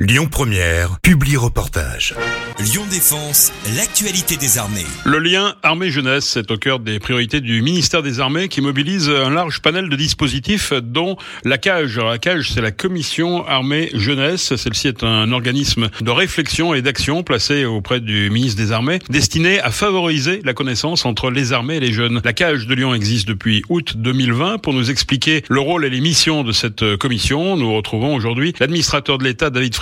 Lyon Première, publie reportage. Lyon Défense, l'actualité des armées. Le lien armée-jeunesse est au cœur des priorités du ministère des Armées qui mobilise un large panel de dispositifs dont la CAGE. Alors, la CAGE, c'est la Commission Armée-Jeunesse. Celle-ci est un organisme de réflexion et d'action placé auprès du ministre des Armées destiné à favoriser la connaissance entre les armées et les jeunes. La CAGE de Lyon existe depuis août 2020 pour nous expliquer le rôle et les missions de cette commission. Nous retrouvons aujourd'hui l'administrateur de l'État, David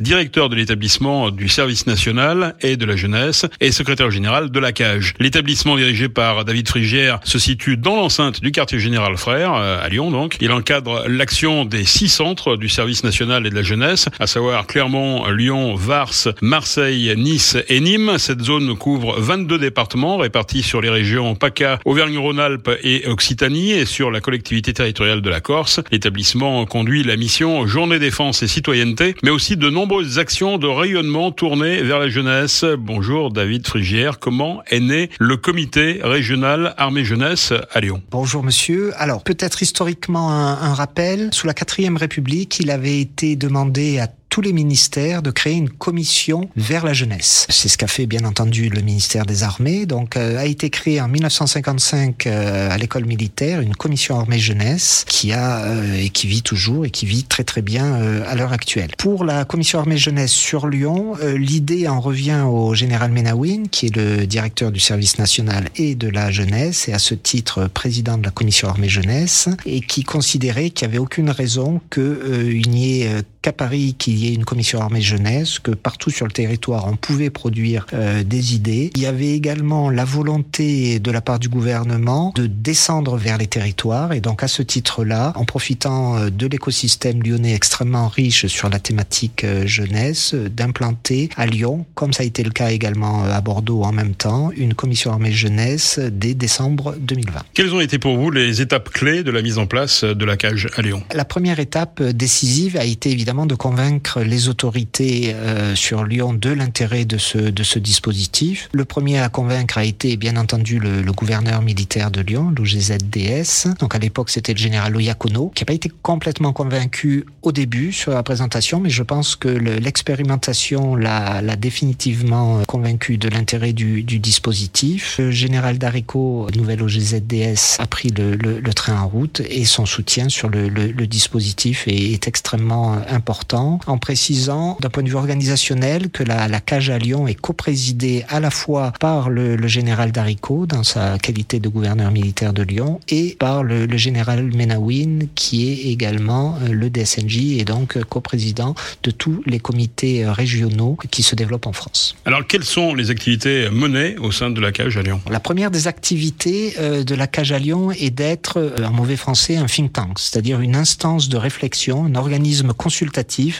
directeur de l'établissement du service national et de la jeunesse et secrétaire général de la CAGE. L'établissement dirigé par David Frigière se situe dans l'enceinte du quartier général Frère, euh, à Lyon donc. Il encadre l'action des six centres du service national et de la jeunesse, à savoir Clermont, Lyon, Vars, Marseille, Nice et Nîmes. Cette zone couvre 22 départements répartis sur les régions PACA, Auvergne-Rhône-Alpes et Occitanie et sur la collectivité territoriale de la Corse. L'établissement conduit la mission Journée défense et citoyenneté, aussi de nombreuses actions de rayonnement tournées vers la jeunesse. Bonjour David Frigière, comment est né le comité régional armée jeunesse à Lyon Bonjour monsieur. Alors peut-être historiquement un, un rappel, sous la quatrième République, il avait été demandé à tous les ministères de créer une commission vers la jeunesse. C'est ce qu'a fait bien entendu le ministère des Armées. Donc euh, a été créé en 1955 euh, à l'école militaire une commission armée jeunesse qui a euh, et qui vit toujours et qui vit très très bien à l'heure actuelle. Pour la commission armée jeunesse sur Lyon, l'idée en revient au général Menawin qui est le directeur du service national et de la jeunesse et à ce titre président de la commission armée jeunesse et qui considérait qu'il n'y avait aucune raison qu'il n'y ait qu'à Paris qu'il y ait une commission armée jeunesse, que partout sur le territoire on pouvait produire euh, des idées. Il y avait également la volonté de la part du gouvernement de descendre vers les territoires et donc à ce titre-là, en profitant euh, de l'écosystème lyonnais extrêmement riche sur la thématique euh, jeunesse, d'implanter à Lyon, comme ça a été le cas également à Bordeaux en même temps, une commission armée jeunesse dès décembre 2020. Quelles ont été pour vous les étapes clés de la mise en place de la cage à Lyon? La première étape décisive a été évidemment de convaincre les autorités euh, sur Lyon de l'intérêt de ce, de ce dispositif. Le premier à convaincre a été bien entendu le, le gouverneur militaire de Lyon, l'OGZDS. Donc à l'époque c'était le général Oyakono, qui n'a pas été complètement convaincu au début sur la présentation, mais je pense que l'expérimentation l'a définitivement convaincu de l'intérêt du, du, dispositif. Le général Darico, nouvel OGZDS, a pris le, le, le, train en route et son soutien sur le, dispositif est, est extrêmement important important en précisant d'un point de vue organisationnel que la, la cage à Lyon est coprésidée à la fois par le, le général Darico dans sa qualité de gouverneur militaire de Lyon et par le, le général Menawin qui est également euh, le DSNJ et donc coprésident de tous les comités euh, régionaux qui se développent en France. Alors quelles sont les activités menées au sein de la cage à Lyon? La première des activités euh, de la cage à Lyon est d'être en mauvais français un think tank, c'est-à-dire une instance de réflexion, un organisme consultatif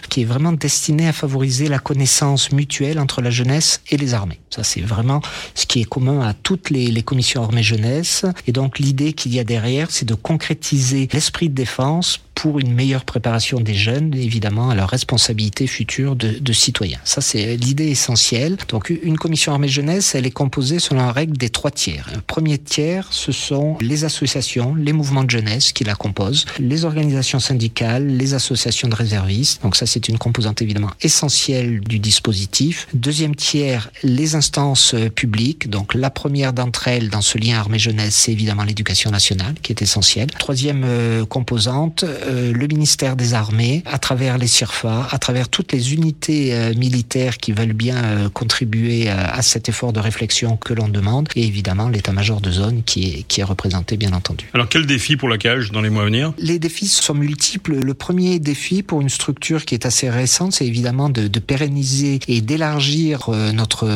qui est vraiment destiné à favoriser la connaissance mutuelle entre la jeunesse et les armées. Ça, c'est vraiment ce qui est commun à toutes les, les commissions armées jeunesse. Et donc, l'idée qu'il y a derrière, c'est de concrétiser l'esprit de défense pour une meilleure préparation des jeunes, évidemment, à leur responsabilité future de, de citoyens. Ça, c'est l'idée essentielle. Donc, une commission armée jeunesse, elle est composée selon la règle des trois tiers. Premier tiers, ce sont les associations, les mouvements de jeunesse qui la composent, les organisations syndicales, les associations de réservistes. Donc, ça, c'est une composante évidemment essentielle du dispositif. Deuxième tiers, les instances publiques. Donc, la première d'entre elles dans ce lien armée jeunesse, c'est évidemment l'éducation nationale qui est essentielle. Troisième euh, composante, euh, le ministère des Armées, à travers les CIRFA, à travers toutes les unités euh, militaires qui veulent bien euh, contribuer à, à, cet effort de réflexion que l'on demande, et évidemment l'état-major de zone qui est, qui est représenté bien entendu. Alors quel défi pour la cage dans les mois à venir? Les défis sont multiples. Le premier défi pour une structure qui est assez récente, c'est évidemment de, de, pérenniser et d'élargir notre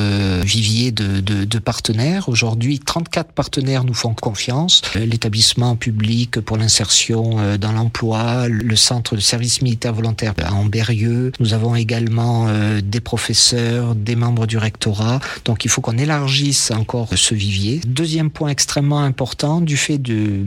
vivier de, de, de partenaires. Aujourd'hui, 34 partenaires nous font confiance. L'établissement public pour l'insertion dans l'emploi le centre de service militaire volontaire à Amberieux. Nous avons également euh, des professeurs, des membres du rectorat. Donc il faut qu'on élargisse encore ce vivier. Deuxième point extrêmement important, du fait de hum,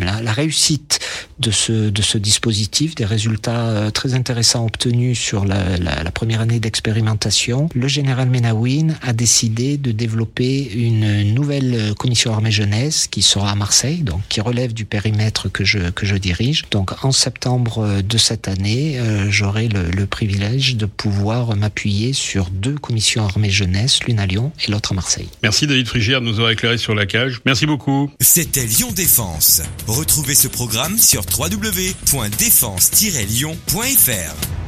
la, la réussite de ce, de ce dispositif, des résultats euh, très intéressants obtenus sur la, la, la première année d'expérimentation, le général Menawin a décidé de développer une nouvelle commission armée jeunesse qui sera à Marseille, donc qui relève du périmètre que je, que je dirige. Donc en septembre de cette année, j'aurai le, le, privilège de pouvoir m'appuyer sur deux commissions armées jeunesse, l'une à Lyon et l'autre à Marseille. Merci David Frigière de nous avoir éclairé sur la cage. Merci beaucoup. C'était Lyon Défense. Retrouvez ce programme sur www.défense-lyon.fr.